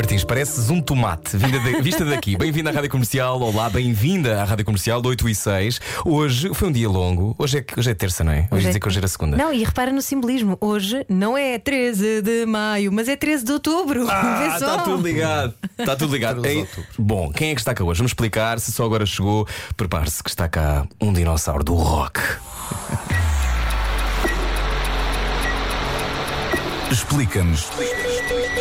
Martins, pareces um tomate vinda da- vista daqui. Bem-vinda à Rádio Comercial. Olá, bem-vinda à Rádio Comercial de 8 e 6. Hoje foi um dia longo. Hoje é, hoje é terça, não é? Hoje, Hoje é- dizer que hoje era segunda. Não, e repara no simbolismo. Hoje não é 13 de maio, mas é 13 de outubro. Ah, está tudo ligado. Está tudo ligado. 13 de Ei, Bom, quem é que está cá hoje? Vamos explicar. Se só agora chegou, prepare-se que está cá um dinossauro do rock. Explica-nos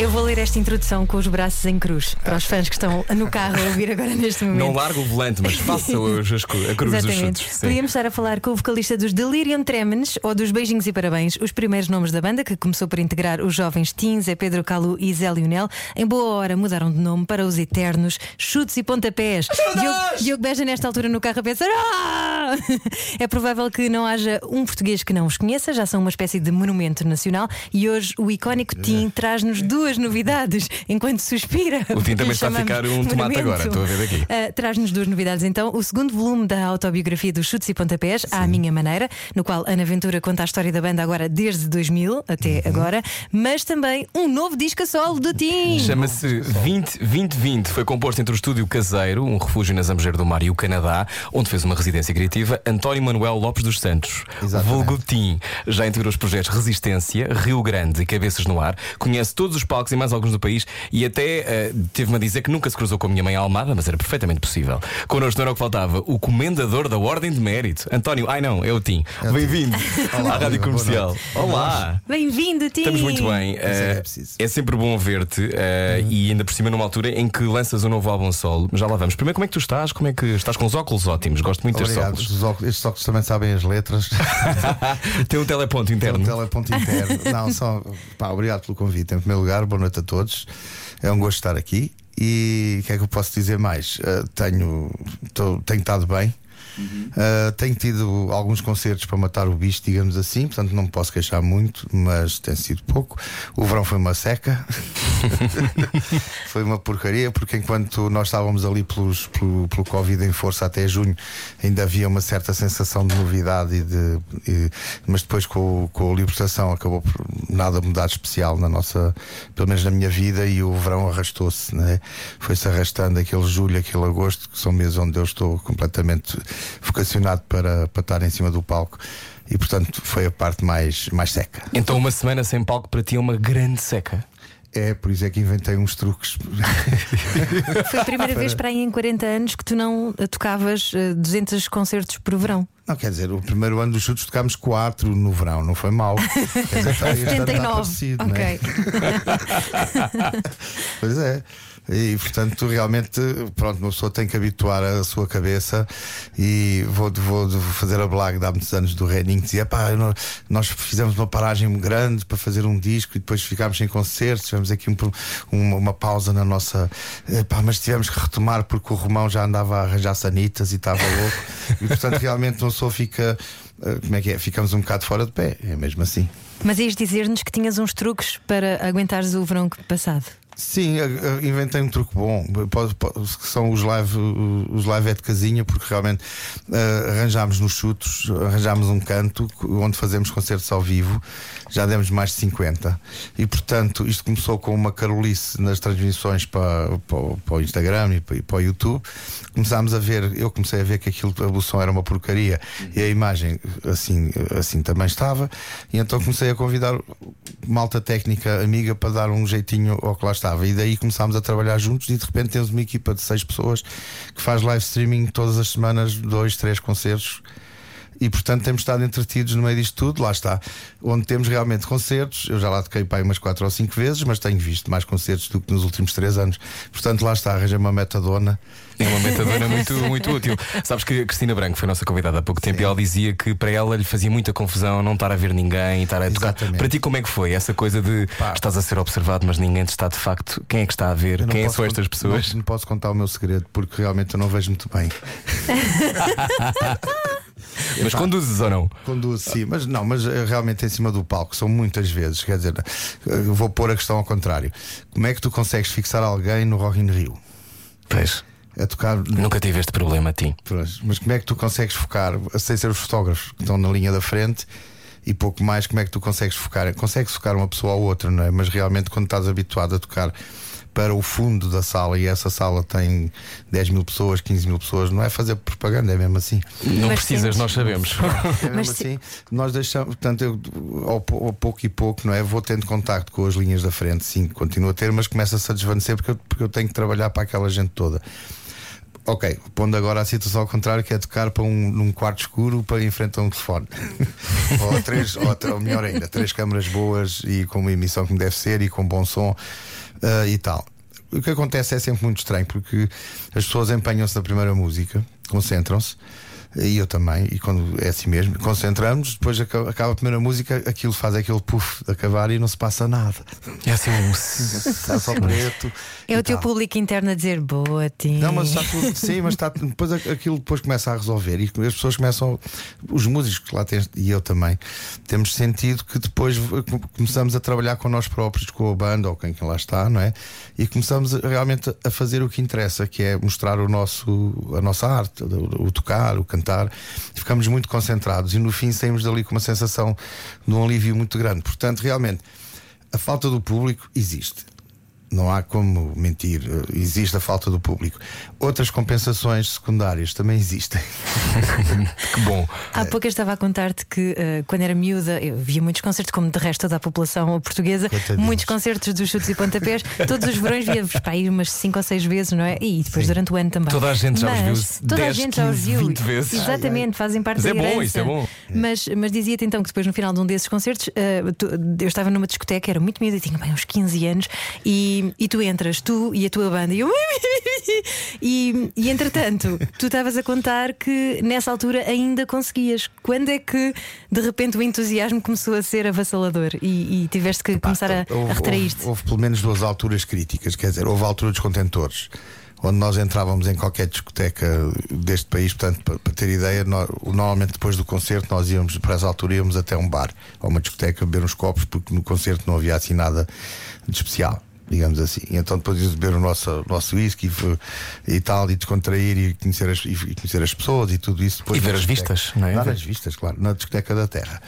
Eu vou ler esta introdução com os braços em cruz para os fãs que estão no carro a ouvir agora neste momento. Não larga o volante, mas faça hoje a cruz dos Exatamente. chutes. Sim. Podíamos estar a falar com o vocalista dos Delirium Tremens ou dos Beijinhos e Parabéns. Os primeiros nomes da banda, que começou por integrar os jovens teens, é Pedro Calu e Zé Lionel. Em boa hora mudaram de nome para os Eternos Chutes e Pontapés. Diogo, Diogo Beja, nesta altura no carro, a pensar: "Ah!" É provável que não haja um português que não os conheça, já são uma espécie de monumento nacional. E hoje o icónico Tim traz-nos duas novidades enquanto suspira. O Tim também está a ficar um tomate monumento. agora, estou a ver daqui. Uh, Traz-nos duas novidades então. O segundo volume da autobiografia dos Chutes e Pontapés, À Minha Maneira, no qual Ana Ventura conta a história da banda agora desde 2000 até Uhum. agora, mas também um novo disco a solo do Tim. Chama-se 20 2020. Foi composto entre o estúdio caseiro, um refúgio na Zambujeira do Mar e o Canadá, onde fez uma residência criativa, António Manuel Lopes dos Santos. Exatamente. Vulgo Tim. Já integrou os projetos Resistência, Rio Grande e Cabeças no Ar. Conhece todos os palcos e mais alguns do país e até eh, teve-me a dizer que nunca se cruzou com a minha mãe Almada, mas era perfeitamente possível. Connosco não era o que faltava, o comendador da Ordem de Mérito. António, ai não, é o Tim. Bem-vindo Olá, à Rádio Comercial. Olá. Bem-vindo, Tim. Estamos muito bem. Isso é é é sempre bom ver-te eh, e ainda por cima numa altura em que lanças um novo álbum solo. Já lá vamos. Primeiro, como é que tu estás? Como é que estás com os óculos ótimos? Gosto muito destes óculos. Estes óculos, estes óculos também sabem as letras. Tem um teleponto Tem interno. um teleponto interno. Não, só. Pá, obrigado pelo convite. Em primeiro lugar, boa noite a todos. É um gosto estar aqui. E o que é que eu posso dizer mais? Uh, tenho, tô- tenho estado bem. Uh, tenho tido alguns concertos para matar o bicho, digamos assim, portanto não me posso queixar muito, mas tem sido pouco. O verão foi uma seca, foi uma porcaria, porque enquanto nós estávamos ali pelos, pelo, pelo Covid em força até junho, ainda havia uma certa sensação de novidade, e de, e- mas depois com, com a libertação acabou por nada mudar de especial na nossa, pelo menos na minha vida, e o verão arrastou-se, né? foi-se arrastando aquele julho, aquele agosto, que são meses onde eu estou completamente vocacionado para, para estar em cima do palco. E portanto foi a parte mais, mais seca. Então, uma semana sem palco para ti é uma grande seca. É, por isso é que inventei uns truques. Foi a primeira vez para aí em 40 anos que tu não eh, tocavas eh, 200 concertos por verão. Não, quer dizer, o primeiro ano dos chutes tocámos quatro no verão, não foi mal. Quer dizer, está- este ano está 79. parecido, é? ok. Pois é. E portanto, realmente, pronto, uma pessoa tem que habituar a sua cabeça. E vou, vou fazer a blague de há muitos anos do Reninho que dizia: pá, nó- nós fizemos uma paragem grande para fazer um disco e depois ficámos sem concertos. Tivemos aqui um- uma, uma pausa na nossa. pá, mas tivemos que retomar porque o Romão já andava a arranjar sanitas e estava louco. E portanto, realmente, uma pessoa fica. eh, Como é que é? Ficamos um bocado fora de pé, é mesmo assim. Mas ias dizer-nos que tinhas uns truques para aguentares o verão passado. Sim, a- a- inventei um truque bom, que são os live, os live é de casinha, porque realmente eh, arranjámos nos chutos, arranjámos um canto onde fazemos concertos ao vivo, já demos mais de 50. E portanto, isto começou com uma carolice nas transmissões para, para, para o Instagram e para, para o YouTube. Começámos a ver, eu comecei a ver que aquilo, o som era uma porcaria e a imagem assim, assim também estava. E então comecei a convidar malta técnica amiga para dar um jeitinho ao que lá E daí começámos a trabalhar juntos e de repente temos uma equipa de seis pessoas que faz live streaming todas as semanas, dois, três concertos. E portanto temos estado entretidos no meio disto tudo, lá está. Onde temos realmente concertos, eu já lá toquei para aí umas quatro ou cinco vezes, mas tenho visto mais concertos do que nos últimos três anos. Portanto, lá está, arranjei uma metadona. É uma metadona muito, muito útil. Sabes que a Cristina Branco foi nossa convidada há pouco tempo e ela dizia que para ela lhe fazia muita confusão não estar a ver ninguém, estar a tocar. Exatamente. Para ti, como é que foi essa coisa de Pá. estás a ser observado, mas ninguém te está de facto? Quem é que está a ver? Quem posso são estas pessoas? Não, não posso contar o meu segredo porque realmente eu não vejo muito bem. Mas conduzes ou não? Conduzo, sim, mas não, mas eh, realmente em cima do palco são muitas vezes. Quer dizer, eh, vou pôr a questão ao contrário. Como é que tu consegues fixar alguém no Rock in Rio? Pois. A tocar. Nunca tive este problema a ti. Mas como é que tu consegues focar, sem ser os fotógrafos que estão na linha da frente e pouco mais, como é que tu consegues focar? Consegues focar uma pessoa ou outra, não é? Mas realmente quando estás habituado a tocar para o fundo da sala e essa sala tem 10 mil pessoas, 15 mil pessoas, não é fazer propaganda, é mesmo assim. Não Mas precisas, sentes- nós sabemos. É mesmo assim, nós deixamos, portanto, eu, ao, pou- ao pouco e pouco, não é? Vou tendo contacto com as linhas da frente, sim, continuo a ter, mas começa-se a desvanecer porque eu, porque eu tenho que trabalhar para aquela gente toda. Ok, pondo agora a situação ao contrário, que é tocar para um, num quarto escuro para enfrentar um telefone. ou, três, ou, ou melhor ainda, três câmaras boas e com uma emissão como deve ser e com bom som ah, e tal. O que acontece é sempre muito estranho porque as pessoas empenham-se na primeira música, concentram-se. E eu também, e quando é assim mesmo, concentramos, depois aca- acaba a primeira música, aquilo faz aquele puff de acabar e não se passa nada. É assim um. Está só preto. É o teu tal. público interno a dizer boa, Tim. Não, mas está tudo. Sim, mas está, depois aquilo depois começa a resolver e as pessoas começam. Os músicos que lá têm, e eu também, temos sentido que depois começamos a trabalhar com nós próprios, com a banda ou quem que lá está, não é? E começamos realmente a fazer o que interessa, que é mostrar o nosso, a nossa arte, o, o tocar, o cantar. E ficamos muito concentrados e no fim saímos dali com uma sensação de um alívio muito grande. Portanto, realmente, a falta do público existe. Não há como mentir, existe a falta do público. Outras compensações secundárias também existem. Que bom. Há pouco eu estava a contar-te que eh, quando era miúda eu via muitos concertos, como de resto toda a população portuguesa, Coitadinhos. muitos concertos dos chutes e pontapés. Todos os verões via-vos para ir umas 5 ou 6 vezes, não é? E depois durante o ano também. Toda a gente já os viu Toda 10, a gente já os 15, viu. 20 vezes. Exatamente, fazem parte Mas da é bom, isso é bom. Mas, mas dizia-te então que depois no final de um desses concertos tu- eu estava numa discoteca, era muito miúda e tinha bem uns 15 anos, e, e tu entras, tu e a tua banda, e eu. E, e entretanto, tu estavas a contar que nessa altura ainda conseguias. Quando é que de repente o entusiasmo começou a ser avassalador e, e tiveste que começar a, a Houve, retrair-te? houve- houve pelo menos duas alturas críticas, quer dizer, houve a altura dos contentores. Onde nós entrávamos em qualquer discoteca deste país, portanto, para, para ter ideia, nó- normalmente depois do concerto nós íamos, para essa altura, íamos até um bar ou uma discoteca beber uns copos, porque no concerto não havia assim nada de especial, digamos assim. E então depois íamos beber o nosso, nosso whisky e, e tal, e descontrair e conhecer, as, e conhecer as pessoas e tudo isso. Depois E ver as vistas, não é? Lá nas vistas, claro, na discoteca da Terra.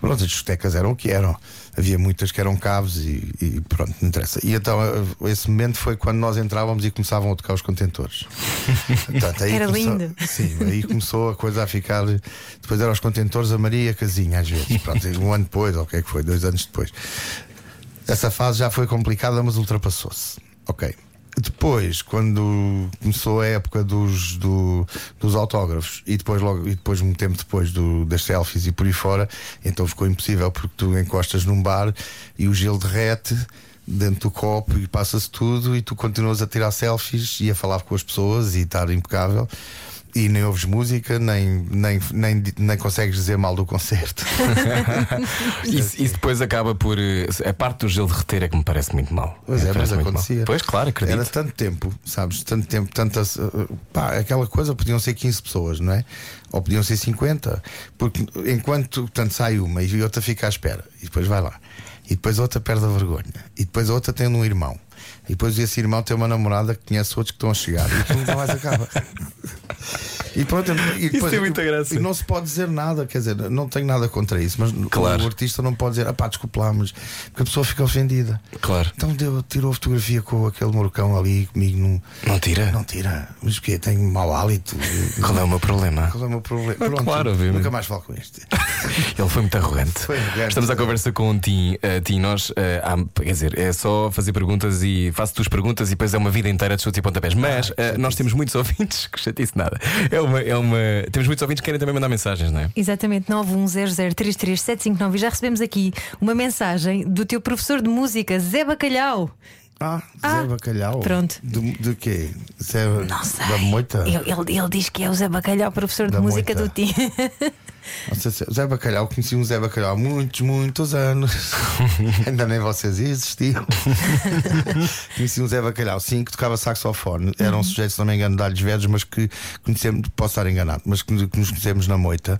Pronto, as discotecas eram o que eram. Havia muitas que eram caves e, e pronto, não interessa. E então eh, esse momento foi quando nós entrávamos e começavam a tocar os contentores. Portanto, aí Era começou- lindo. Sim, aí começou a coisa a ficar. Depois eram os contentores a Maria Casinha, às vezes. Pronto, um ano depois, ou o que é que foi, dois anos depois. Essa fase já foi complicada, mas ultrapassou-se. Ok. Depois, quando começou a época dos, do- dos autógrafos e depois, logo, e depois um tempo depois do- das selfies e por aí fora, então ficou impossível porque tu encostas num bar e o gelo derrete dentro do copo e passa-se tudo e tu continuas a tirar selfies e a falar com as pessoas e estar impecável. E nem ouves música, nem, nem, nem, nem consegues dizer mal do concerto. Isso, isso depois acaba por. eh, A parte do gelo derreter é que me parece muito mal. Pois é, mas muito mal. acontecia. Pois, claro, acredito. Era tanto tempo, sabes? Tanto tempo, tantas. uh, Pá, aquela coisa podiam ser 15 pessoas, não é? Ou podiam ser 50. Porque enquanto portanto, sai uma e outra fica à espera, e depois vai lá, e depois a outra perde a vergonha, e depois a outra tem um irmão, e depois esse irmão tem uma namorada que conhece outros que estão a chegar, e aquilo nunca mais acaba. E pronto, e depois, tem muita graça. E não se pode dizer nada, quer dizer, não tenho nada contra isso, mas Claro. o artista não pode dizer, ah pá, desculpa lá, mas porque a pessoa fica ofendida. Claro. Então deu, tirou a fotografia com aquele morcão ali comigo num. Não tira? Não tira. Mas o quê? Tenho mau hálito. Qual é o meu problema? Qual é o meu problema? Ah, Pronto, claro, obviamente. Nunca mais falo com este. Ele foi muito arrogante. Foi arrogante. Estamos à conversa com o Tim. Uh, Tim, nós, uh, há- quer dizer, é só fazer perguntas e faço tuas perguntas e depois é uma vida inteira de chutes e pontapés. Mas uh, nós temos muitos ouvintes, que chatice nada. É uma, é uma. Temos muitos ouvintes que querem também mandar mensagens, não é? Exatamente, 910033759. E já recebemos aqui uma mensagem do teu professor de música, Zé Bacalhau. Ah, Ah, Zé Bacalhau. pronto. Do, de quê? Zé Não sei. da Moita? Ele, ele- ele diz que é o Zé Bacalhau, professor de Da música moita. do Tim. Não sei se- Zé Bacalhau, conheci um Zé Bacalhau há muitos, muitos anos. Ainda nem vocês existiam. conheci um Zé Bacalhau, sim, que tocava saxofone. Era um sujeito, se não me engano, de Alhos Verdes, mas que conhecemos, posso estar enganado, mas que, que nos conhecemos na moita,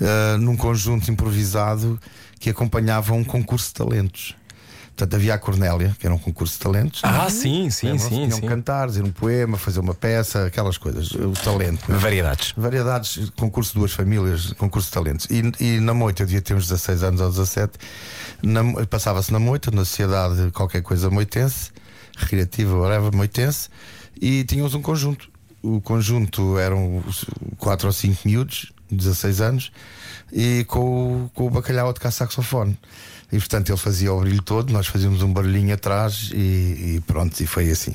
ah, num conjunto improvisado que acompanhava um concurso de talentos. Portanto, havia a Cornélia, que era um concurso de talentos. Ah, sim, sim, sim. Tinham sim. cantar, dizer um poema, fazer uma peça, aquelas coisas, o talento. é? Variedades. Variedades, concurso de duas famílias, concurso de talentos. E, e na Moita, eu devia ter uns 16 anos ou 17, na- passava-se na Moita, na sociedade qualquer coisa moitense, recreativa, whatever, moitense, e tínhamos um conjunto. O conjunto eram os quatro ou cinco miúdos, 16 anos, e com, com o bacalhau a tocar saxofone. E portanto ele fazia o brilho todo, nós fazíamos um barulhinho atrás e, e pronto, e foi assim.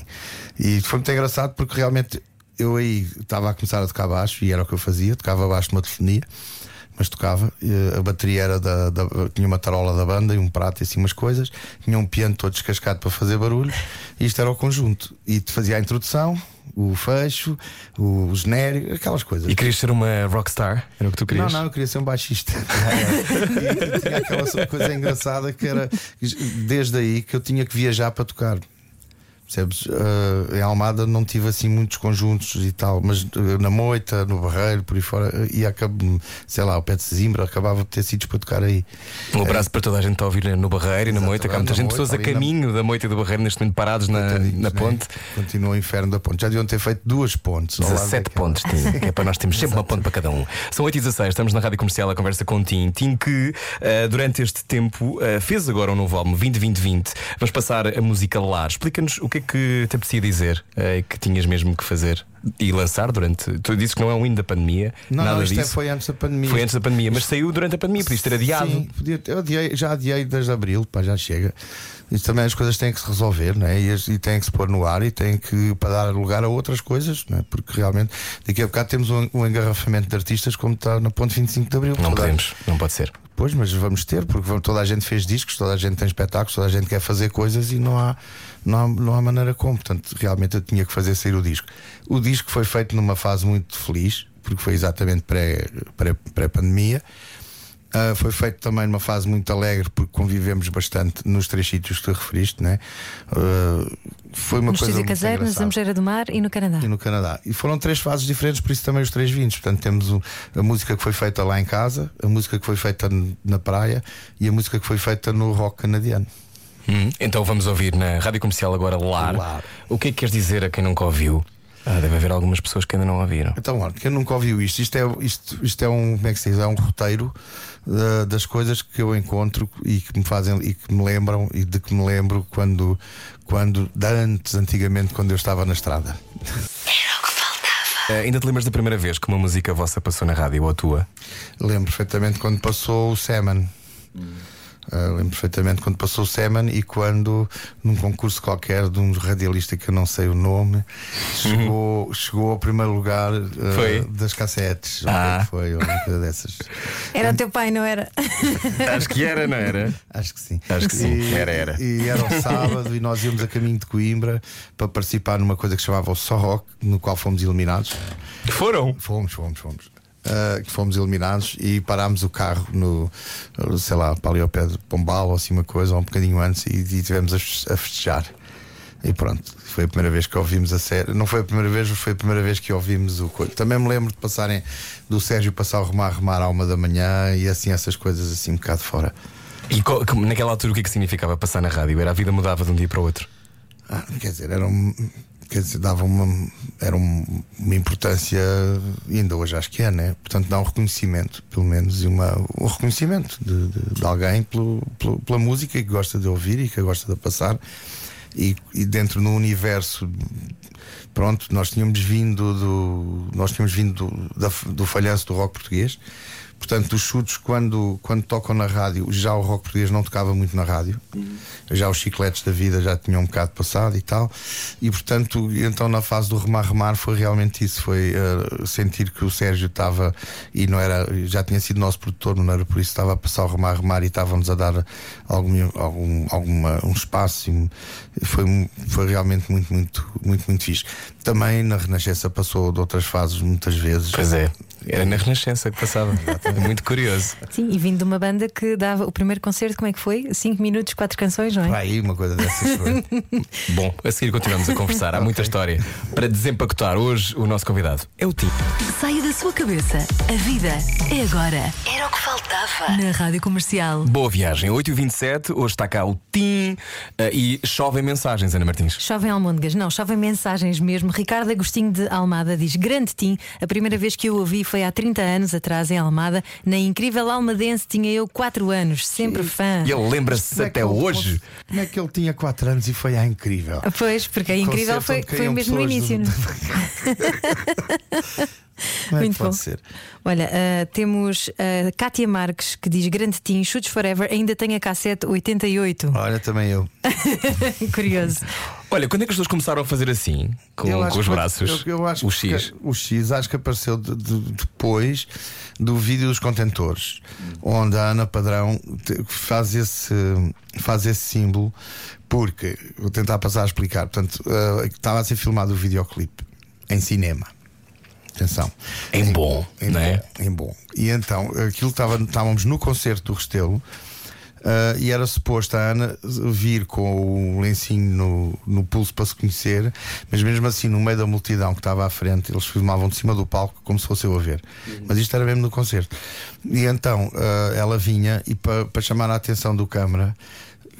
E foi muito engraçado porque realmente eu aí estava a começar a tocar baixo e era o que eu fazia, tocava baixo numa telefonia, mas tocava. E A bateria era da, da- tinha uma tarola da banda e um prato e assim umas coisas, tinha um piano todo descascado para fazer barulho, e isto era o conjunto. E fazia a introdução, o fecho, o genérico, aquelas coisas. E querias ser uma rockstar? Era o que tu Não, querias? não, eu queria ser um baixista. e, e tinha aquela coisa engraçada que era desde aí que eu tinha que viajar para tocar. Percebes? Eh, em Almada não tive assim muitos conjuntos e tal, mas eh, na Moita, no Barreiro, por aí fora, e acabo, sei lá, o pé de Zimbra acabava por ter sítios para tocar aí. Um abraço para toda a gente que está a ouvir no Barreiro e na Exato, Moita. que Há muita gente, Moita, pessoas a ali na- caminho da Moita e do Barreiro neste momento parados na, na né? ponte. Continua o inferno da ponte. Já deviam ter feito duas pontes. ao lado 17 daquela. pontos, Tim, que é para nós termos sempre uma ponte para cada um. São 8 e 16 estamos na rádio comercial a conversa com o Tim. Tim que eh, durante este tempo eh, fez agora um novo álbum, 2020. Vamos passar a música Lar. Explica-nos o que é que te apetecia dizer eh, que tinhas mesmo que fazer e lançar durante. Tu disse que não é um hino da pandemia, Não, nada não, isto é- disso. foi antes da pandemia. Foi antes da pandemia, mas saiu durante a pandemia, podias ter adiado. Sim, podia eu adiei- já adiei desde abril, pá, já chega. Isto também as coisas têm que se resolver, né? e, as- e têm que se pôr no ar e têm que para dar lugar a outras coisas, né? porque realmente daqui a bocado temos um, um engarrafamento de artistas como está na ponte 25 de Abril. Não Toda- podemos, não pode ser. Pois, mas vamos ter, porque vamos- toda a gente fez discos, toda a gente tem espetáculos, toda a gente quer fazer coisas e não há, não há, não há maneira como. Portanto, realmente eu tinha que fazer sair o disco. O disco foi feito numa fase muito feliz, porque foi exatamente pré- pré- pré-pandemia. Ah, foi feito também numa fase muito alegre, porque convivemos bastante nos três sítios que tu referiste, né? Ah, foi uma No coisa Estúdio muito Caseiro, na Zambujeira do Mar e no Canadá. e no Canadá. E foram três fases diferentes, por isso também os três vinhos. Portanto, temos o- a música que foi feita lá em casa, a música que foi feita na praia e a música que foi feita no rock canadiano. Hum, Então vamos ouvir na rádio comercial agora Lar. Lar. O que é que queres dizer a quem nunca ouviu? Ah, deve haver algumas pessoas que ainda não ouviram. Então, olha, quem nunca ouviu isto, isto é, isto, isto é um, como é que se diz? É um roteiro uh, das coisas que eu encontro e que me fazem e que me lembram e de que me lembro quando, quando antes, antigamente, quando eu estava na estrada. Ah, ainda te lembras da primeira vez que uma música vossa passou na rádio ou a tua? Lembro perfeitamente quando passou o Seman. Uh, lembro perfeitamente quando passou o Seman e quando, num concurso qualquer de um radialista que eu não sei o nome, chegou, chegou ao primeiro lugar uh, Foi? das cassetes. Ah. Foi uma coisa dessas. Era o teu pai, não era? Acho que era, não era? Acho que sim. Acho que sim. E- Era, era. E era um sábado e nós íamos a caminho de Coimbra para participar numa coisa que se chamava o Só Rock, no qual fomos eliminados. Foram. Fomos, fomos, fomos. Uh, que fomos eliminados e parámos o carro no, sei lá, para ali ao pé de Pombal ou assim uma coisa, ou um bocadinho antes, e, e tivemos a, fes- a festejar. E pronto, foi a primeira vez que ouvimos a série. Não foi a primeira vez, mas foi a primeira vez que ouvimos o coisa. Também me lembro de passarem do Sérgio passar o remar, remar à uma da manhã e assim essas coisas assim um bocado fora. E naquela altura o que é que significava passar na rádio? Era a vida mudava de um dia para o outro. Ah, quer dizer, era um, quer dizer, dava uma, era um- uma importância, ainda hoje acho que é, né? Portanto, dá um reconhecimento, pelo menos, e uma, um reconhecimento de, de- de alguém pelo, pelo- pela música que gosta de ouvir e que gosta de passar. E, e dentro no universo, pronto, nós tínhamos vindo do, nós tínhamos vindo do, da- do falhanço do rock português. Portanto, os chutes, quando, quando tocam na rádio, já o rock português não tocava muito na rádio, já os chicletes da vida já tinham um bocado passado e tal, e portanto, então na fase do remar remar foi realmente isso: foi uh, sentir que o Sérgio estava e não era, já tinha sido nosso produtor, não era por isso estava a passar o remar remar e estávamos a dar algum, algum alguma, um espaço, e foi, foi realmente muito, muito, muito, muito fixe. Também na Renascença passou de outras fases muitas vezes. Pois é. Era na Renascença que passava. Muito curioso. Sim, e vindo de uma banda que dava o primeiro concerto, como é que foi? 5 minutos, 4 canções, não é? Vai aí, uma coisa dessas foi. Bom, a seguir continuamos a conversar. Há muita história. Para desempacotar, hoje o nosso convidado é o Tipo. Saia da sua cabeça. A vida é agora. Era o que faltava. Na Rádio Comercial. Boa viagem, 8h27. Hoje está cá o Tim eh, e chovem mensagens, Ana Martins. Chovem almôndegas, não, chovem mensagens mesmo. Ricardo Agostinho de Almada diz: Grande Tim, a primeira vez que eu ouvi foi há 30 anos atrás em Almada. Na incrível Almadense tinha eu 4 anos, sempre fã. E ele lembra-se é até ele hoje. fosse- Como é que ele tinha 4 anos e foi à incrível? Pois, porque a incrível foi, foi mesmo no início. do- não é? Que Muito pode bom. ser? Olha, ah, temos a Kátia Marques que diz Grande Tim, Chutes Forever, ainda tem a cassete 88. Olha, também eu. Curioso. Olha, quando é que as pessoas começaram a fazer assim? Com, Eu com os que- braços? eu- eu acho o que- X. o X acho que apareceu de- de- depois do vídeo dos contentores, onde a Ana Padrão faz esse, faz esse símbolo, porque vou tentar passar a explicar. Portanto, eh, estava a ser filmado o videoclipe em cinema. Atenção. Em bom, em não é? bom, em bom. E então, aquilo estava, estávamos no concerto do Restelo. ah, e era suposto a Ana vir com o lencinho no, no pulso para se conhecer, mas mesmo assim, no meio da multidão que estava à frente, eles filmavam de cima do palco como se fosse eu a ver. Mas isto era mesmo no concerto. E então ah, ela vinha e para, para chamar a atenção do câmara,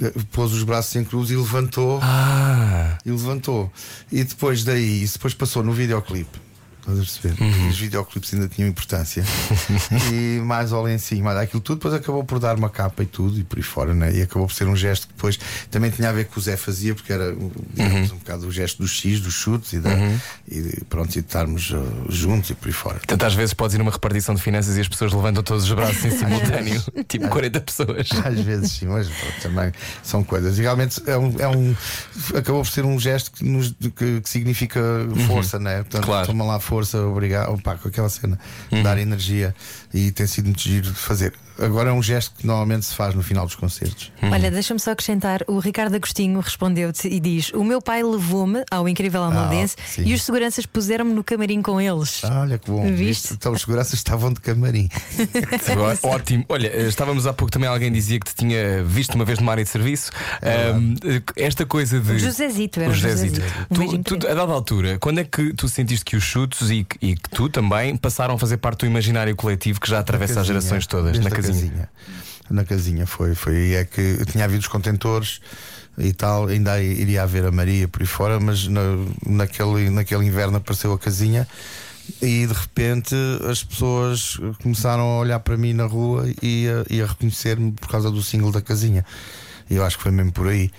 ah, pôs os braços em cruz e levantou Ah, e levantou. E depois daí, isso depois passou no videoclipe. Estás a perceber? Uhum. Os videoclipes ainda tinham importância. e mais ao lencinho, mais aquilo tudo, depois acabou por dar uma capa e tudo, e por aí fora, né? E acabou por ser um gesto que depois também tinha a ver com o Zé fazia, porque era digamos, Uhum. um bocado o gesto do X, dos chutes e, da, e de- pronto, e de estarmos uh, juntos e por aí fora. Portanto, às vezes podes ir numa repartição de finanças e as pessoas levantam todos os braços em simultâneo, tipo 40 pessoas. Às vezes sim, mas pronto, também são coisas. E realmente é um, é um- acabou por ser um gesto que, nos, que, que significa força, né? Portanto, Claro. toma lá força, obrigado, opa, com aquela cena, dar energia e tem sido muito giro de fazer. Agora é um gesto que normalmente se faz no final dos concertos. Olha, deixa-me só acrescentar: o Ricardo Agostinho respondeu-te e diz: O meu pai levou-me ao incrível Almadense Ah, e os seguranças puseram-me no camarim com eles. Ah, Olha que bom. Viste? Viste? Então os seguranças estavam de camarim. Agora, Ótimo. Olha, eh, estávamos há pouco também alguém dizia que te tinha visto uma vez numa área de serviço. Ahm, eh, esta coisa de. O Josezito, era O o Josezito. Josezito. Um Tu, tu, a dada altura, quando é que tu sentiste que os chutos e, que- e que tu também passaram a fazer parte do imaginário coletivo que já atravessa as gerações todas desde na a casinha? Na casinha foi, foi aí é que tinha havido os contentores e tal, ainda iria haver a Maria por aí fora, mas na, naquele, naquele inverno apareceu a casinha e de repente as pessoas começaram a olhar para mim na rua e a, e a reconhecer-me por causa do single da casinha. E eu acho que foi mesmo por aí.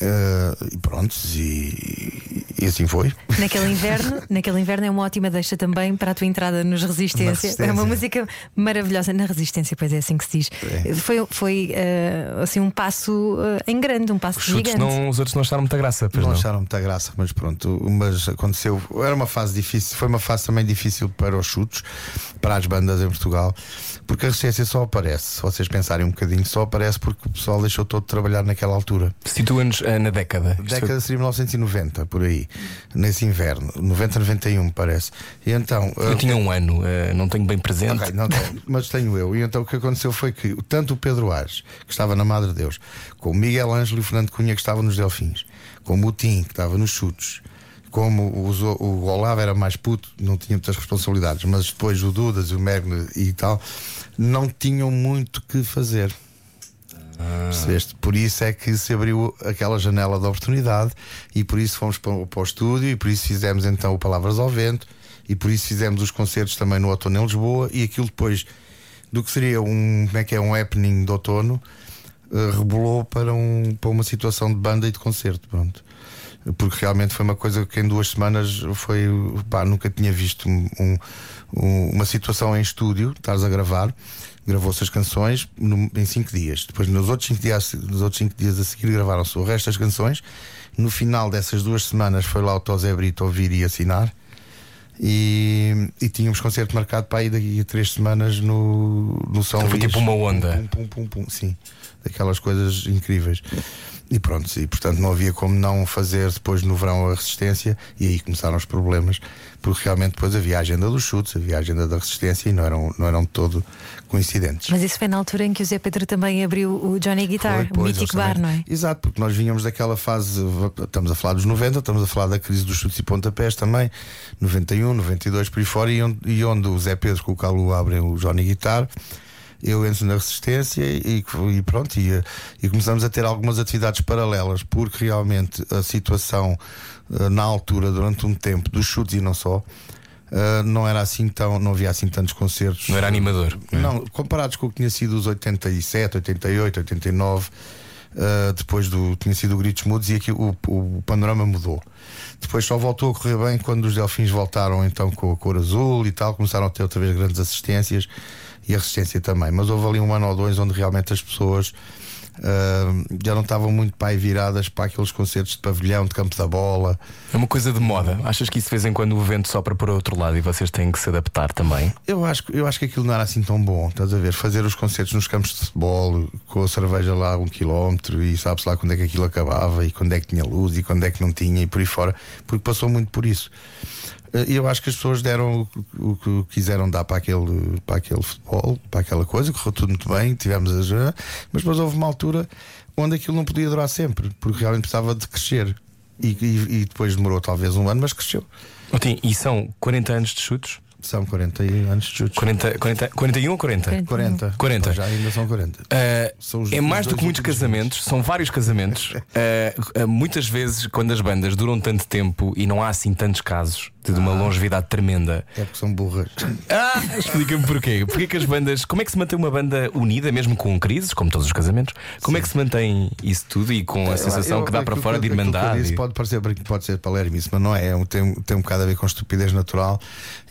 Eh, e pronto, e, e assim foi. Naquele inverno, naquele inverno é uma ótima deixa também para a tua entrada nos Resistência. Resistência. É uma música maravilhosa na Resistência, pois é assim que se diz. É. Foi, foi eh, assim um passo eh, em grande, um passo Os gigante. não, os outros não acharam muita graça, pois não, não. acharam muita graça, mas pronto, mas aconteceu. Era uma fase difícil, foi uma fase também difícil para os chutes, para as bandas em Portugal, porque a resistência só aparece, se vocês pensarem um bocadinho, só aparece porque o pessoal deixou todo de trabalhar naquela altura. Situa-nos eh, na década. Década seria 1990, por aí, nesse inverno, 90, 91, parece. E então. foi- Eu ah, tinha um ano, eh, não tenho bem presente. Ok, não tenho, mas tenho eu. E então o que aconteceu foi que tanto o Pedro Ares, que estava na Madre Deus, como o Miguel Ângelo e o Fernando Cunha, que estavam nos Delfins, como o Tim, que estava nos Chutos, como o, o Olavo era mais puto, não tinha muitas responsabilidades, mas depois o Dudas, o Megne e tal, não tinham muito que fazer. Percebeste? Por isso é que se abriu aquela janela de oportunidade e por isso fomos para, o- para o estúdio e por isso fizemos então o Palavras ao Vento e por isso fizemos os concertos também no outono em Lisboa e aquilo depois do que seria um, como é que é, um happening de outono eh, rebolou para, um, para uma situação de banda e de concerto. Pronto. Porque realmente foi uma coisa que em duas semanas foi. Pá, nunca tinha visto um, um, uma situação em estúdio, estás a gravar. Gravou-se as canções no, em cinco dias. Depois, nos outros cinco dias, nos outros cinco dias a seguir, gravaram-se o resto das canções. No final dessas duas semanas, foi lá o Tosé Brito ouvir e assinar. E, e tínhamos concerto marcado para aí daqui a três semanas no, no São Então foi Luís. tipo uma onda. Pum, pum, pum, sim, daquelas coisas incríveis. E pronto, e portanto não havia como não fazer depois no verão a resistência, e aí começaram os problemas, porque realmente depois havia a agenda dos chutes, havia a agenda da resistência e não eram, não eram todo coincidentes. Mas isso foi na altura em que o Zé Pedro também abriu o Johnny Guitar, Foi, o pois, mítico eles bar, não é? Exato, porque nós vínhamos daquela fase, estamos a falar dos 90, estamos a falar da crise dos chutes e pontapés também, 91, 92 por aí fora, e onde, e onde o Zé Pedro com o Calu abrem o Johnny Guitar. Eu entro na resistência e, e pronto, e, e começamos a ter algumas atividades paralelas, porque realmente a situação eh, na altura, durante um tempo, dos chutes e não só, eh, não era assim tão, não havia assim tantos concertos. Não era animador. Não, comparados com o que tinha sido os 87, 88, 89, uh, depois do tinha sido o Gritos Mudos e aqui o, o panorama mudou. Depois só voltou a correr bem quando os Delfins voltaram então com a cor azul e tal, começaram a ter outra vez grandes assistências e a resistência também. Mas houve ali um ano ou dois onde realmente as pessoas uh, já não estavam muito pai viradas para aqueles concertos de pavilhão, de campo da bola. É uma coisa de moda. Achas que isso de vez em quando o vento sopra para o outro lado e vocês têm que se adaptar também? Eu acho, eu acho que aquilo não era assim tão bom, estás a ver? Fazer os concertos nos campos de futebol, com a cerveja lá a um quilómetro e sabes lá quando é que aquilo acabava e quando é que tinha luz e quando é que não tinha e por aí fora, porque passou muito por isso. Eh, E eu acho que as pessoas deram o que- quiseram dar para aquele, para aquele futebol, para aquela coisa, correu tudo muito bem, tivemos as. eh, Mas depois houve uma altura onde aquilo não podia durar sempre, porque realmente precisava de crescer. E, e- e depois demorou talvez um ano, mas cresceu. Tim, e são 40 anos de chutes? São 40 anos de chutes. 40, 40, 41 ou 40? 40. 40. 40. Então já ainda são 40. Uh, São os- é mais do que muitos casamentos, são vários casamentos. Uh, uh, muitas vezes, quando as bandas duram tanto tempo e não há assim tantos casos de uma longevidade tremenda. É porque são burras. Ah, explica-me porquê. Porquê que as bandas. Como é que se mantém uma banda unida, mesmo com crises, como todos os casamentos? Como é que se mantém isso tudo e com a sensação Eu- que dá para fora de irmandade? disse Pode parecer pode ser palermice, mas não é. É um- Tem, tem um bocado a ver com estupidez natural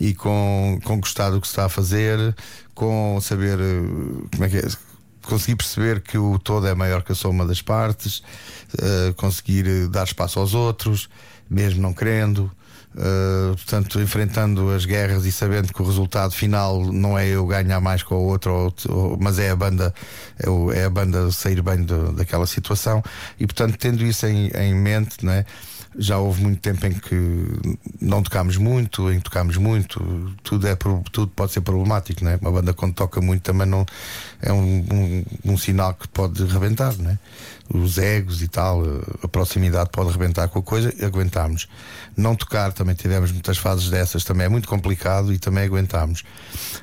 e com, com gostar do que se está a fazer, com saber eh, como é que é. Conseguir perceber que o todo é maior que a soma das partes, eh, conseguir eh, dar espaço aos outros, mesmo não querendo. Uh, portanto, enfrentando as guerras e sabendo que o resultado final não é eu ganhar mais com o outro, ou ou- mas é a banda, é, o- é a banda sair bem do- daquela situação. E portanto, tendo isso em, em mente, não é? Já houve muito tempo em que não tocámos muito, em que tocámos muito, tudo, é, tudo pode ser problemático, não é? Uma banda quando toca muito também não é um, um, um sinal que pode rebentar, não é? Os egos e tal, a proximidade pode rebentar com a coisa, aguentámos. Não tocar, também tivemos muitas fases dessas, também é muito complicado e também aguentámos.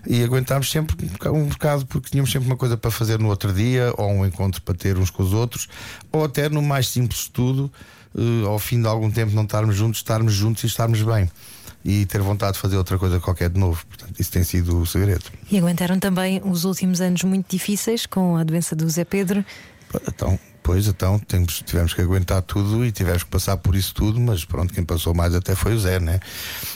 E aguentámos sempre um boca- bocado porque tínhamos sempre uma coisa para fazer no outro dia, ou um encontro para ter uns com os outros, ou até no mais simples tudo, eh, ao fim de algum tempo não estarmos juntos, estarmos juntos e estarmos bem. E ter vontade de fazer outra coisa qualquer de novo. Portanto, isso tem sido o segredo. E aguentaram também os últimos anos muito difíceis com a doença do Zé Pedro. Então, pois, então temos, tivemos que aguentar tudo e tivemos que passar por isso tudo, mas pronto, quem passou mais até foi o Zé, né?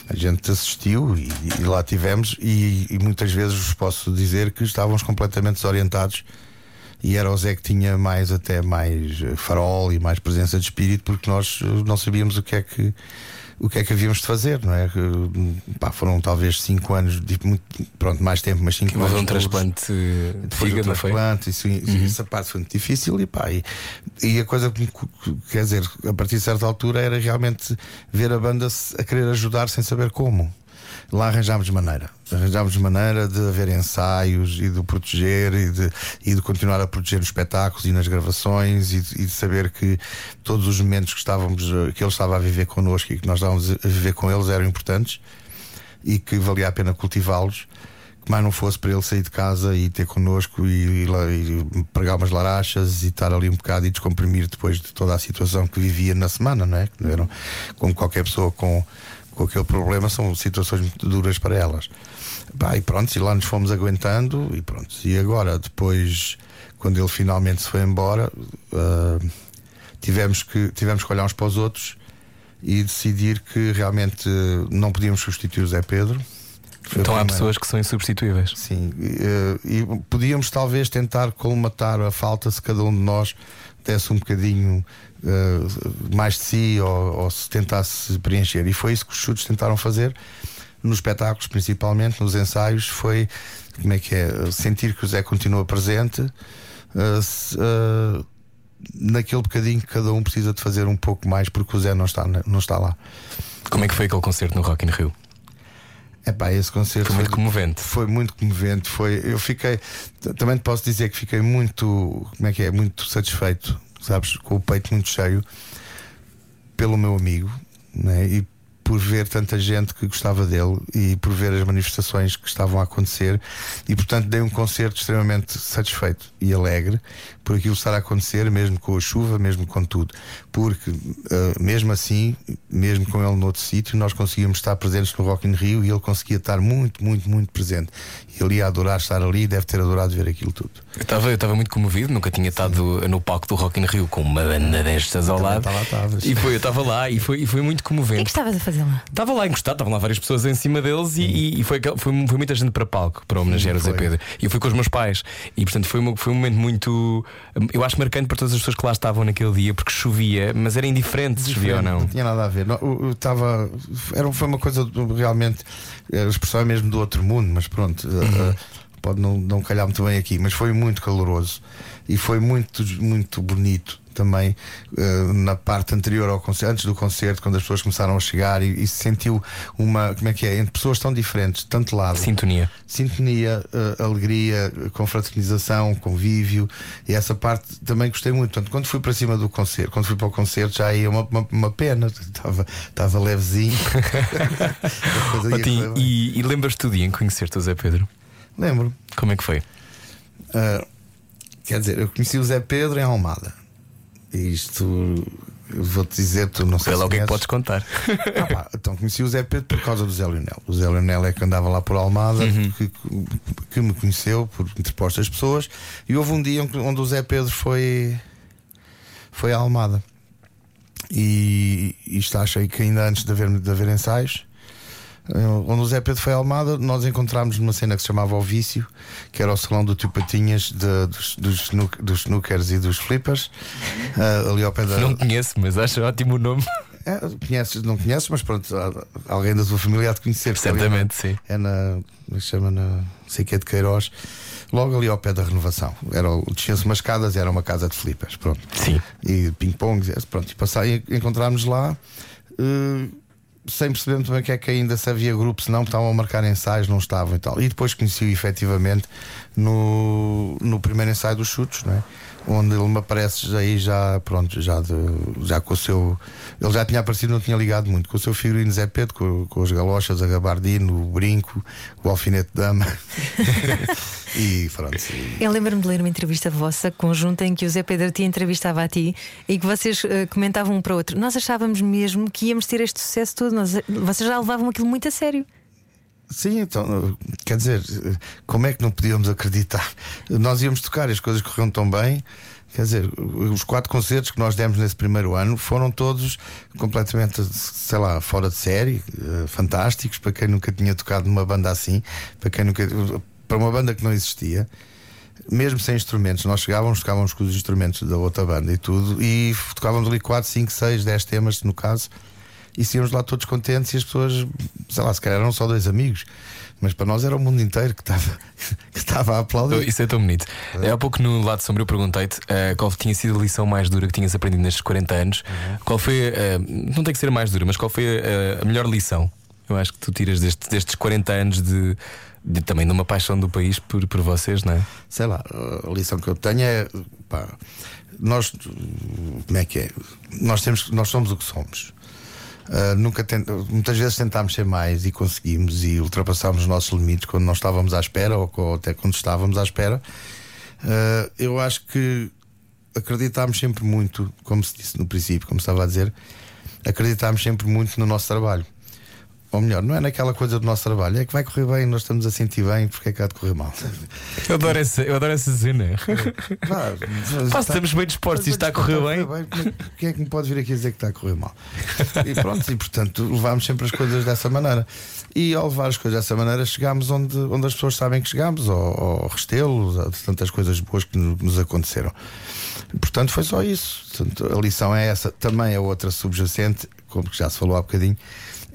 A gente assistiu e, e lá tivemos, e, e muitas vezes vos posso dizer que estávamos completamente desorientados. E era o Zé que tinha mais até mais eh, farol e mais presença de espírito porque nós eh, não sabíamos o que é que o que é que havíamos de fazer, não é? Que, pá, foram talvez cinco anos, de muito, pronto, mais tempo, mas cinco Houve anos. um todos. transplante de fígado, foi? transplante, isso, isso- essa parte foi muito difícil e pá, e, e a coisa que quer dizer, a partir de certa altura era realmente ver a banda a querer ajudar sem saber como. Lá arranjámos maneira. Arranjámos maneira de haver ensaios e de proteger e de, e de continuar a proteger nos espetáculos e nas gravações e de, e de saber que todos os momentos que estávamos, que ele estava a viver connosco e que nós estávamos a viver com eles eram importantes e que valia a pena cultivá-los que mais não fosse para ele sair de casa e ter connosco e, e, e pregar umas larachas e estar ali um bocado e descomprimir depois de toda a situação que vivia na semana, não é? Como qualquer pessoa com, com aquele problema, são situações muito duras para elas. Pá, e pronto, e lá nos fomos aguentando e pronto. E agora, depois, quando ele finalmente se foi embora, ah, tivemos, que, tivemos que olhar uns para os outros e decidir que realmente não podíamos substituir o Zé Pedro. Foi Então há pessoas que são insubstituíveis. Sim, eh, e podíamos talvez tentar colmatar a falta se cada um de nós desse um bocadinho eh, mais de si ou, ou se tentasse preencher. E foi isso que os chutes tentaram fazer nos espetáculos, principalmente nos ensaios. Foi como é que é? Sentir que o Zé continua presente. eh, se- eh, naquele bocadinho que cada um precisa de fazer um pouco mais porque o Zé não está, não está lá. Como é que foi aquele concerto no Rock in Rio? É pá, esse concerto Foi muito comovente. Foi muito comovente. Foi, eu fiquei. Também te posso dizer que fiquei muito. Como é que é? Muito satisfeito, sabes? Com o peito muito cheio pelo meu amigo né? e por ver tanta gente que gostava dele e por ver as manifestações que estavam a acontecer e portanto dei um concerto extremamente satisfeito e alegre por aquilo estar a acontecer mesmo com a chuva, mesmo com tudo porque eh, mesmo assim mesmo com ele noutro sítio nós conseguíamos estar presentes no Rock in Rio e ele conseguia estar muito, muito, muito presente e ele ia adorar estar ali e deve ter adorado ver aquilo tudo Eu estava eu estava muito comovido, nunca tinha estado no palco do Rock in Rio com uma banda destas ao lado. E foi, eu estava lá e foi, e foi muito O que é comovente. que estavas a fazer lá? Estava lá encostado, estavam lá várias pessoas em cima deles e, e- e foi, foi, foi muita gente para palco para homenagear o Zé. Pedro. E eu fui com os meus pais. E portanto foi, uma- foi um momento muito, eu acho marcante para todas as pessoas que lá estavam naquele dia, porque chovia, mas era indiferente se chovia ou não. Não tinha nada a ver. Não, eu- estava. Era, foi uma coisa realmente. A expressão é mesmo do outro mundo, mas pronto. eh, eh, pode não, não calhar muito bem aqui, mas foi muito caloroso e foi muito, muito bonito também eh, na parte anterior ao concerto, antes do concerto, quando as pessoas começaram a chegar e, e se sentiu uma, como é que é, entre pessoas tão diferentes, tanto lado Sintonia. sintonia, eh, alegria, confraternização, convívio e essa parte também gostei muito. Portanto, quando fui para cima do concerto, quando fui para o concerto, já ia uma, uma, uma pena, estava, estava levezinho. E, e lembras-te do dia em que conheceste o Zé Pedro? Lembro. Como é que foi? Ah, quer dizer, eu conheci o Zé Pedro em Almada. Isto vou-te dizer, tu não sei Pelo se que é podes contar? Ah, pá, então conheci o Zé Pedro por causa do Zé Leonel. O Zé Leonel é que andava lá por Almada, Uhum. que, que me conheceu por interpostas pessoas. E houve um dia onde o Zé Pedro foi, foi a Almada. E isto achei que ainda antes de haver, de haver ensaios. Eh, Onde o Zé Pedro foi Almada, nós encontramos numa cena que se chamava O Vício, que era o salão do Tio Patinhas de- dos, dos, snook- dos snookers e dos flippers, eh, ali ao pé da. Não conheço, mas acho ótimo o nome. É, conheces, não conheces, mas pronto, alguém da tua família há de conhecer. Certamente, sim. É na. como é chama? Na. Sei que é de Queiroz. Logo ali ao pé da renovação. Era, o- Descia-se umas escadas, era uma casa de flippers. Pronto. Sim. E ping-pong, pronto. E passar, e encontramos lá. eh, sem perceber muito bem o que é que ainda se havia grupo, se não estavam a marcar ensaios, não estavam e tal. E depois conheci-o efetivamente no, no primeiro ensaio dos chutes, não é? Onde ele me aparece aí já, pronto, já, de- já com o seu. Ele já tinha aparecido, não tinha ligado muito, com o seu figurino Zé Pedro, com, com as galochas, a gabardina, o brinco, o alfinete de dama. e pronto. e- Eu lembro-me de ler uma entrevista vossa conjunta em que o Zé Pedro te entrevistava a ti e que vocês eh, comentavam um para o outro. Nós achávamos mesmo que íamos ter este sucesso todo. Nós, vocês já levavam aquilo muito a sério. Sim, então, quer dizer, como é que não podíamos acreditar? Nós íamos tocar e as coisas corriam tão bem. Quer dizer, os quatro concertos que nós demos nesse primeiro ano foram todos completamente, sei lá, fora de série, eh, fantásticos. Para quem nunca tinha tocado numa banda assim, para quem nunca. Para uma banda que não existia, mesmo sem instrumentos, nós chegávamos, tocávamos com os instrumentos da outra banda e tudo, e tocávamos ali 4, 5, 6, 10 temas, no caso, e saíamos lá todos contentes e as pessoas, sei lá, se calhar eram só dois amigos, mas para nós era o mundo inteiro que estava, que estava a aplaudir. Isso é tão bonito. É, há pouco no lado sombrio eu perguntei-te eh, qual tinha sido a lição mais dura que tinhas aprendido nestes 40 anos. Qual foi, eh, não tem que ser a mais dura, mas qual foi eh, a melhor lição? Eu acho que tu tiras destes, destes 40 anos de, de- também de uma paixão do país por, por vocês, não é? sei lá, a lição que eu tenho é pá, nós como é que é? Nós temos, nós somos o que somos. Ah, nunca tent- muitas vezes tentámos ser mais e conseguimos e ultrapassámos os nossos limites quando não estávamos à espera ou, co- até quando estávamos à espera. Ah, eu acho que acreditámos sempre muito, como se disse no princípio, como estava a dizer, acreditámos sempre muito no nosso trabalho. Ou melhor, não é naquela coisa do nosso trabalho, é que vai correr bem, nós estamos a sentir bem, porque é que há de correr mal. Eu adoro essa, eu adoro essa cena. Pá, se estamos bem dispostos e isto está a correr bem. bem. Quem é que me pode vir aqui dizer que está a correr mal? E pronto, e portanto levámos sempre as coisas dessa maneira. E ao levar as coisas dessa maneira, chegámos onde, onde as pessoas sabem que chegámos, ao, ao Restelo, a tantas coisas boas que nos aconteceram. Portanto, foi só isso. Portanto, a lição é essa. Também a outra subjacente, como já se falou há bocadinho,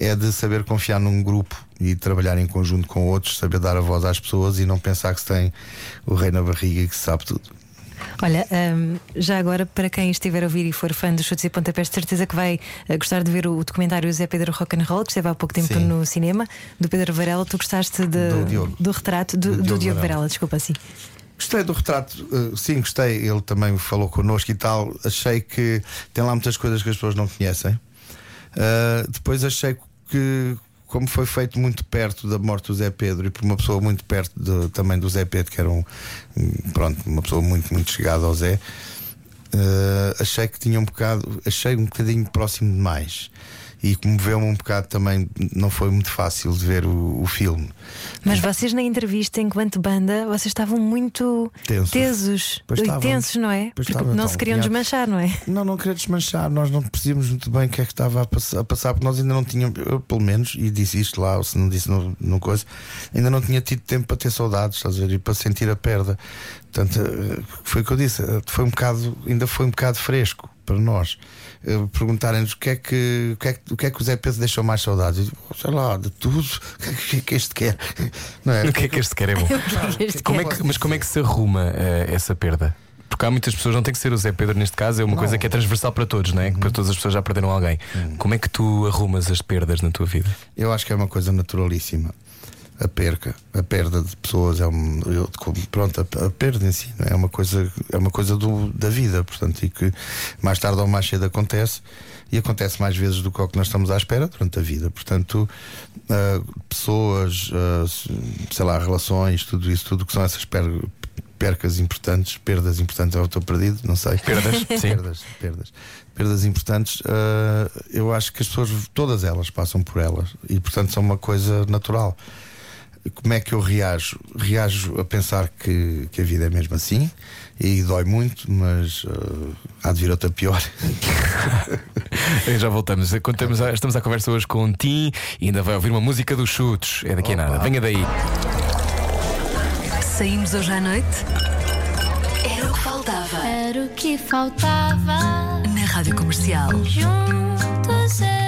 é de saber confiar num grupo e trabalhar em conjunto com outros, saber dar a voz às pessoas e não pensar que se tem o rei na barriga e que se sabe tudo. Olha, hum, já agora, para quem estiver a ouvir e for fã dos chutes e pontapés, de certeza que vai eh, gostar de ver o, documentário Zé Pedro Rock and Roll, que esteve há pouco tempo Sim. no cinema, do Pedro Varela. Tu gostaste de- Do Diogo. do retrato do, Do do Diogo Diogo Varela. Varela, desculpa, sim. Gostei do retrato, eh, sim, gostei. Ele também falou connosco e tal. Achei que tem lá muitas coisas que as pessoas não conhecem. Eh, depois achei que, como foi feito muito perto da morte do Zé Pedro e por uma pessoa muito perto de- também do Zé Pedro, que era um, pronto, uma pessoa muito, muito chegada ao Zé, eh, achei que tinha um bocado, achei um bocadinho próximo demais. E comoveu-me um bocado também, não foi muito fácil de ver o, o filme. Mas vocês na entrevista, enquanto banda, vocês estavam muito Tensos. tesos Pois tensos, não é? Porque estavam, não então, se queriam tinha- desmanchar, não é? Não, não queria desmanchar, nós não percebíamos muito bem o que é que estava a passar, a passar, porque nós ainda não tínhamos, eu pelo menos, e disse isto lá, ou se não disse no, no coisa, ainda não tinha tido tempo para ter saudades, estás a ver, e para sentir a perda. Portanto, eh, foi o que eu disse, eh, foi um bocado, ainda foi um bocado fresco para nós. Eh, Perguntarem-nos o que, é que, o, que é que, o que é que o Zé Pedro deixou mais saudades. Eu digo, sei lá, de tudo, o que é que este quer? Não é? O que é que este quer é bom? Este Como é que- mas como é que se arruma eh, essa perda? Porque há muitas pessoas, não tem que ser o Zé Pedro neste caso, é uma coisa que é transversal para todos, não é? Que para todas as pessoas já perderam alguém. Como é que tu arrumas as perdas na tua vida? Eu acho que é uma coisa naturalíssima. A perca, a perda de pessoas é um, eu- pronto, a, a perda em si é? é uma coisa, é uma coisa do- da vida, portanto, e que mais tarde ou mais cedo acontece e acontece mais vezes do que o que nós estamos à espera durante a vida. Portanto, ah, pessoas, ah, sei lá, relações, tudo isso, tudo que são essas per- percas importantes, perdas importantes, eu estou perdido, não sei. Perdas, perdas, perdas, perdas importantes. ah, eu acho que as pessoas, todas elas, passam por elas e, portanto, são uma coisa natural. Como é que eu reajo? Reajo a pensar que, que a vida é mesmo assim e dói muito, mas ah, há de vir outra pior. Já voltamos. Contamos, estamos à conversa hoje com o Tim e ainda vai ouvir uma música dos chutes. É daqui a nada. Venha daí. Saímos hoje à noite? Era o que faltava. Era o que faltava. Na Rádio Comercial. Juntos.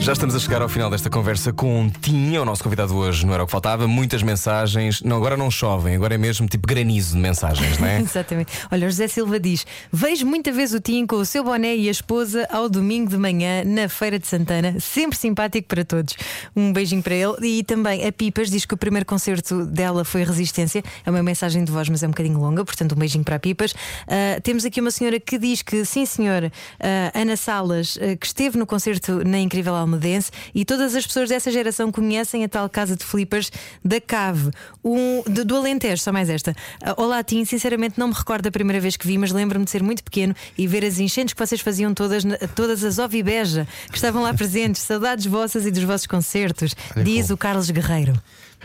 Já estamos a chegar ao final desta conversa com o Tim, é o nosso convidado hoje, não era o que faltava. Muitas mensagens. Não, agora não chovem, agora é mesmo tipo granizo de mensagens, não é? Exatamente. Olha, o José Silva diz: Vejo muita vez o Tim com o seu boné e a esposa ao domingo de manhã na Feira de Santana, sempre simpático para todos. Um beijinho para ele. E também a Pipas diz que o primeiro concerto dela foi Resistência. É uma mensagem de voz, mas é um bocadinho longa, portanto, um beijinho para a Pipas. Ah, temos aqui uma senhora que diz que, sim, senhora, ah, Ana Salas, ah, que esteve no concerto na Incrível Almadense e todas as pessoas dessa geração conhecem a tal casa de flippers da Cave, um, do, do Alentejo, só mais esta. Ah, Olá, Tim, sinceramente não me recordo da primeira vez que vi, mas lembro-me de ser muito pequeno e ver as enchentes que vocês faziam todas, todas as Ovibeja que estavam lá presentes. Saudades vossas e dos vossos concertos, Olha diz como. o Carlos Guerreiro.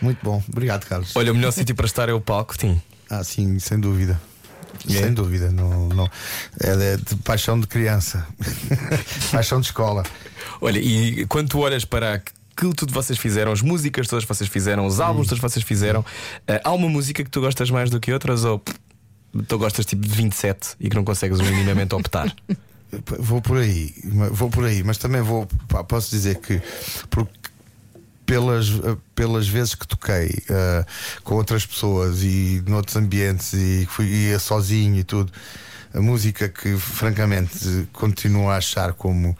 Muito bom, obrigado, Carlos. Olha, o melhor sítio para estar é o palco, Tim. Ah, sim, sem dúvida. É? Sem dúvida, não, não. É de, de paixão de criança, paixão de escola. Olha, e quando tu olhas para aquilo que tudo vocês fizeram, as músicas todas que vocês fizeram, os álbuns todos que vocês fizeram, eh, há uma música que tu gostas mais do que outras ou pff, tu gostas tipo de 27 e que não consegues minimamente optar? Vou por aí, vou por aí, mas também vou, pá, posso dizer que pelas, eh, pelas vezes que toquei eh, com outras pessoas e noutros ambientes e fui ia sozinho e tudo, a música que francamente continuo a achar como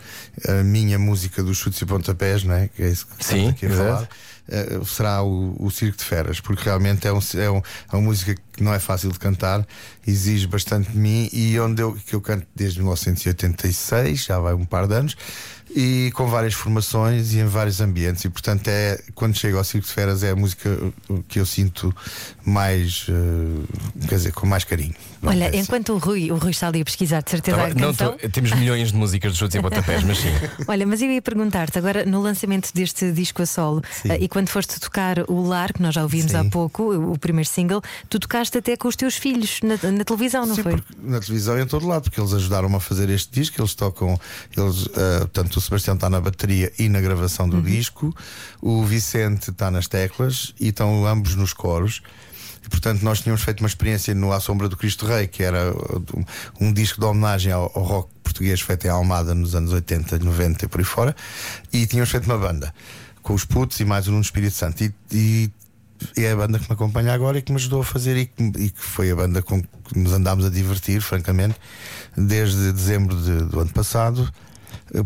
a minha música dos chutes e pontapés, não é? Que é isso que Sim, aqui a falar. eh, será o, o Circo de Feras, porque realmente é, um, é, um- é uma música que não é fácil de cantar, exige bastante de mim e onde eu, que eu canto desde 1986, já vai um par de anos, e com várias formações e em vários ambientes. E portanto, é quando chego ao Circo de Feras, é a música que eu sinto mais, uh, quer dizer, com mais carinho. Olha, assim. enquanto o Rui, o Rui está ali a pesquisar, de certeza Tá não, canção. tô- temos milhões de músicas de chutes e pontapés, mas sim. Olha, mas eu ia perguntar-te agora no lançamento deste disco a solo Sim. eh, e quando foste tocar o Lar, que nós já ouvimos Sim. há pouco, o, primeiro single, tu tocaste até com os teus filhos na, na televisão, não Sim, foi? na televisão e em todo lado, porque eles ajudaram-me a fazer este disco, eles tocam, eles, ah, portanto, o Sebastião está na bateria e na gravação do disco, o Vicente está nas teclas e estão ambos nos coros. E, portanto, nós tínhamos feito uma experiência no À Sombra do Cristo Rei, que era uh, um disco de homenagem ao, ao rock português feito em Almada nos anos 80, 90 e por aí fora, e tínhamos feito uma banda com os putos e mais Nuno Espírito Santo. E, e é a banda que me acompanha agora e que me ajudou a fazer e que, e que foi a banda com que nos andámos a divertir, francamente, desde dezembro de- do ano passado,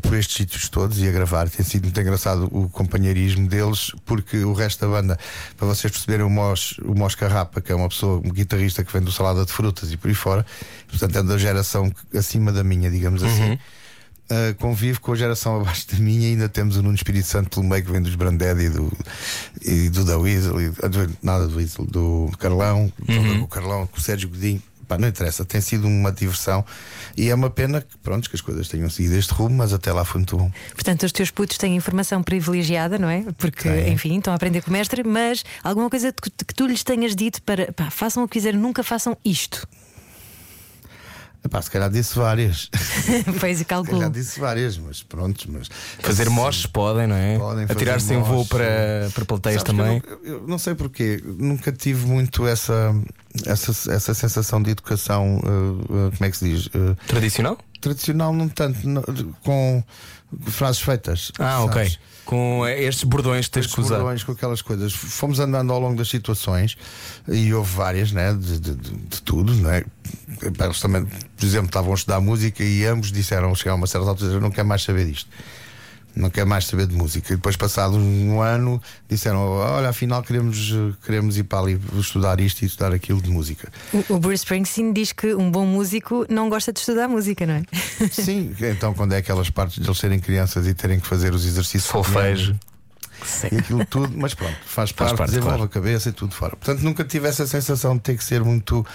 por estes sítios todos e a gravar. Tem sido muito engraçado o companheirismo deles, porque o resto da banda, para vocês perceberem, o Mos, o Mos Carrapa, que é uma pessoa, um guitarrista que vem do Salada de Frutas e por aí fora, portanto é da geração acima da minha, digamos assim. Uh, convive com a geração abaixo da minha e ainda temos o Nuno Espírito Santo pelo meio que vem dos Branded e do, e do da Weasel, e, do- nada do Weasel, do Carlão, o Carlão, com o Sérgio Godinho. Pá, não interessa, tem sido uma diversão e é uma pena que, pronto, que as coisas tenham seguido este rumo, mas até lá foi muito bom. Portanto, os teus putos têm informação privilegiada, não é? Porque, enfim, estão a aprender com o mestre, mas alguma coisa que, que tu lhes tenhas dito para pá, façam o que quiserem, nunca façam isto. Epá, se calhar disse várias. Pois, Se calculo. calhar disse várias, mas pronto. Mas, Fazer moches podem, não é? Podem fazer Atirar-se em voo para, para plateias Sabes também. Eu, não- eu não sei porquê, nunca tive muito essa, essa, essa sensação de educação, uh, uh, como é que se diz? Uh, Tradicional? tradicional, não tanto, não- com frases feitas. Ah, ok. Com estes bordões que tens Estes que usar. bordões, com aquelas coisas. Fomos andando ao longo das situações e houve várias, né? De, de, de- de tudo, né? Eles também, por exemplo, estavam a estudar música e ambos disseram, chegaram a uma certa altura, não quero mais saber disto. Não quero mais saber de música. E depois, passado um ano, disseram: Olha, afinal queremos, queremos ir para ali estudar isto e estudar aquilo de música. O, o Bruce Springsteen diz que um bom músico não gosta de estudar música, não é? Sim, então quando é aquelas partes de eles serem crianças e terem que fazer os exercícios Solfejo. e aquilo tudo, mas pronto, faz, parte, parte, desenvolve claro. a cabeça e tudo fora. Portanto, nunca tive essa sensação de ter que ser muito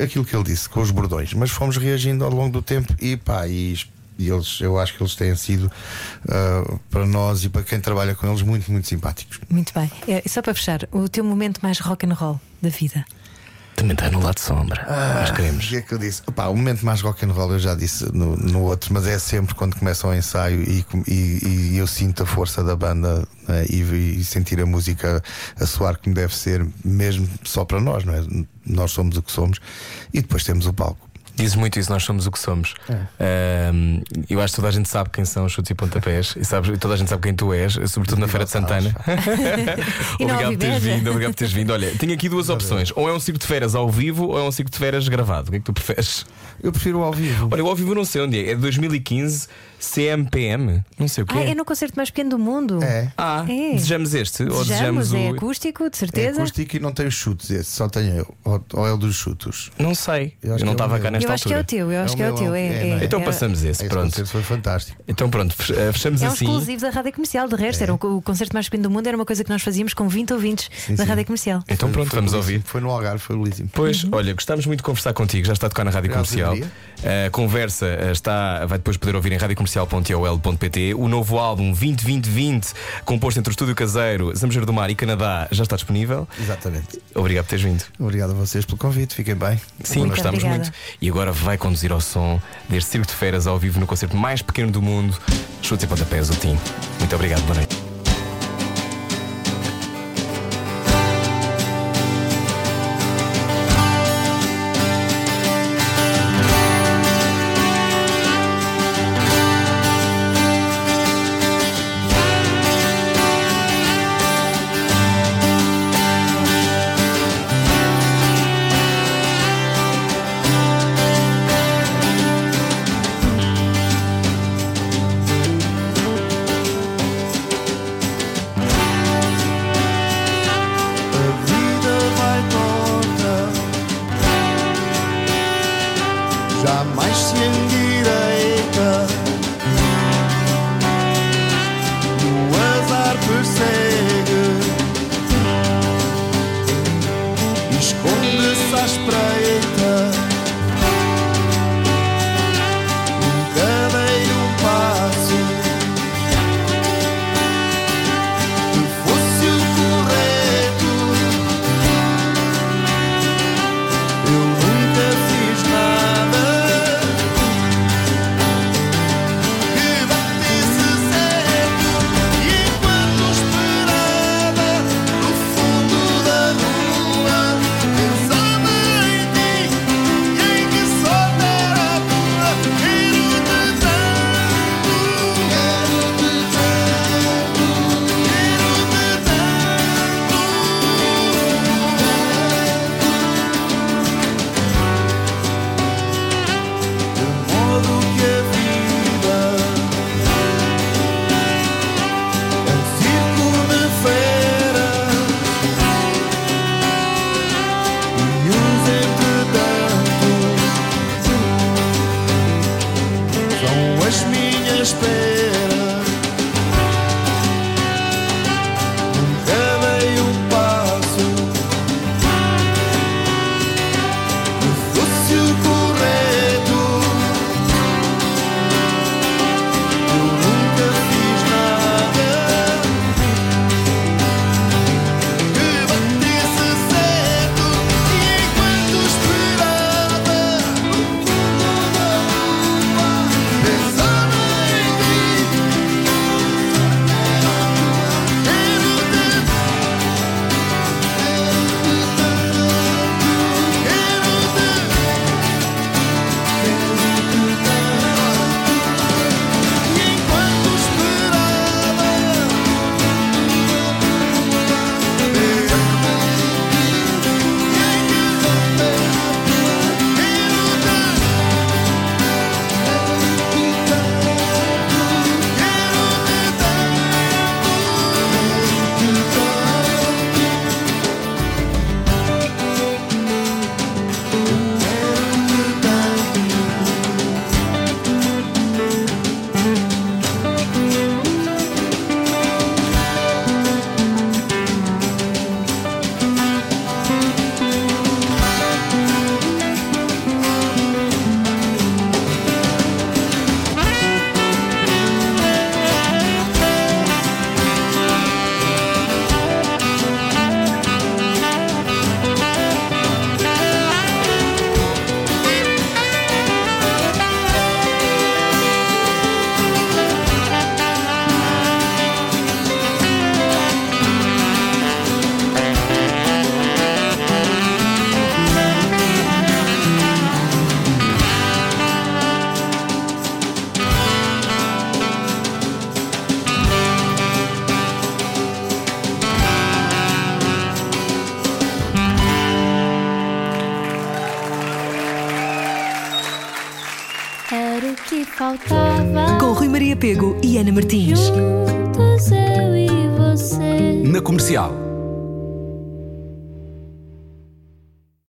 aquilo que ele disse, com os bordões, mas fomos reagindo ao longo do tempo e pá, e, e eles, eu acho que eles têm sido ah, para nós e para quem trabalha com eles muito, muito simpáticos. Muito bem. É, e só para fechar, o teu momento mais rock and roll da vida. Também está no lado sombra. Nós O queremos. que é que eu disse? Opá, o momento mais rock and roll eu já disse no, no outro, mas é sempre quando começa o ensaio e, e- e eu sinto a força da banda né, e, e sentir a música a soar como deve ser, mesmo só para nós, não é? Nós somos o que somos e depois temos o palco. Dizes muito isso, nós somos o que somos. É. Ahm, eu acho que toda a gente sabe quem são os chutes e pontapés e sabes, toda a gente sabe quem tu és, sobretudo na Feira de Santana. Obrigado por teres vindo, obrigado por teres vindo. Olha, tenho aqui duas opções: ou é um circo de feiras ao vivo ou é um circo de feiras gravado. O que é que tu preferes? Eu prefiro o ao vivo. Olha, o ao vivo eu não sei onde é. É de 2015, CMPM, não sei o quê. Ah, é no concerto mais pequeno do mundo. É. Ah, É. desejamos este ou Desejamos, desejamos é o. acústico, de É certeza. acústico e não tem os chutes, esse só tenho eu. Ou, ou é o dos chutos. Não sei, Eu eu, não é estava meu. cá nesta eu acho que é o teu, eu acho o que é o teu. É, é, é, é? Então é- passamos esse, Esse pronto. concerto foi fantástico. Então pronto, eh, fechamos É um assim. exclusivo da Rádio Comercial, de resto, era o, concerto mais pequeno do mundo, era uma coisa que nós fazíamos com 20 ouvintes da sim. Rádio Comercial. Então pronto, Foi vamos ouvir. Foi no Algarve, foi belíssimo. Pois, olha, gostávamos muito de conversar contigo, já está a tocar na Rádio Comercial. Maria. A conversa eh, está, vai depois poder ouvir em radiocomercial.ol.pt. O novo álbum 2020, composto entre o Estúdio Caseiro, Zambujeiro do Mar e Canadá, já está disponível. Exatamente. Obrigado por teres vindo. Obrigado a vocês pelo convite, fiquem bem. Sim, gostamos obrigada. muito. E agora vai conduzir ao som deste Circo de Feiras ao vivo no concerto mais pequeno do mundo, Chutes e Pontapés, o Tim. Muito obrigado, boa noite.